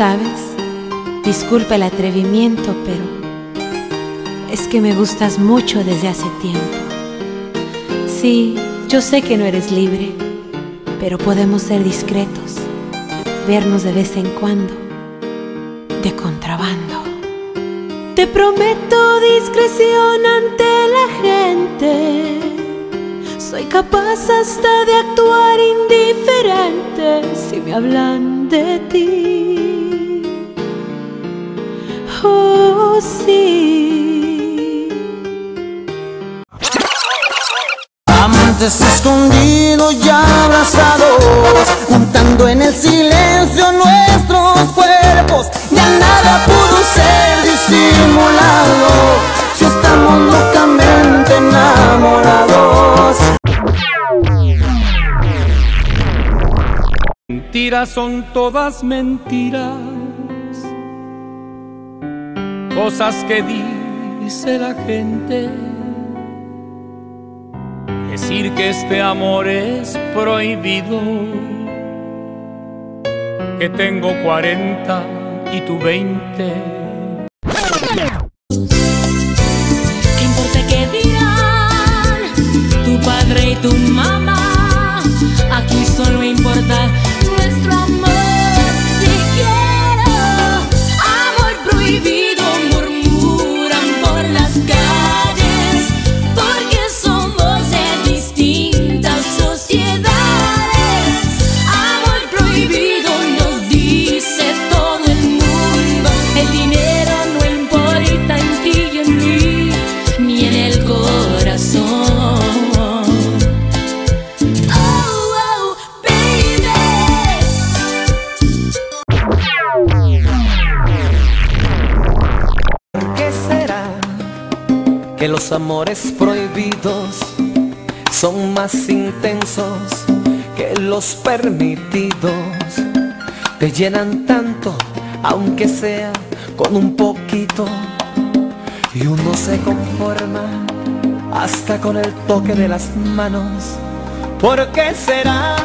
sabes, disculpa el atrevimiento, pero es que me gustas mucho desde hace tiempo. Sí, yo sé que no eres libre, pero podemos ser discretos, vernos de vez en cuando, de contrabando. Te prometo discreción ante la gente. Soy capaz hasta de actuar indiferente si me hablan de ti. Amantes escondidos y abrazados, juntando en el silencio nuestros cuerpos, ya nada pudo ser disimulado, si estamos locamente enamorados. Mentiras son todas mentiras, cosas que dice la gente. Decir que este amor es prohibido, que tengo 40 y tú 20. El dinero no importa en ti y en mí, ni en el corazón. Oh, oh, baby. ¿Por qué será que los amores prohibidos son más intensos que los permitidos? Te llenan tanto, aunque sea con un poquito, y uno se conforma hasta con el toque de las manos. ¿Por qué será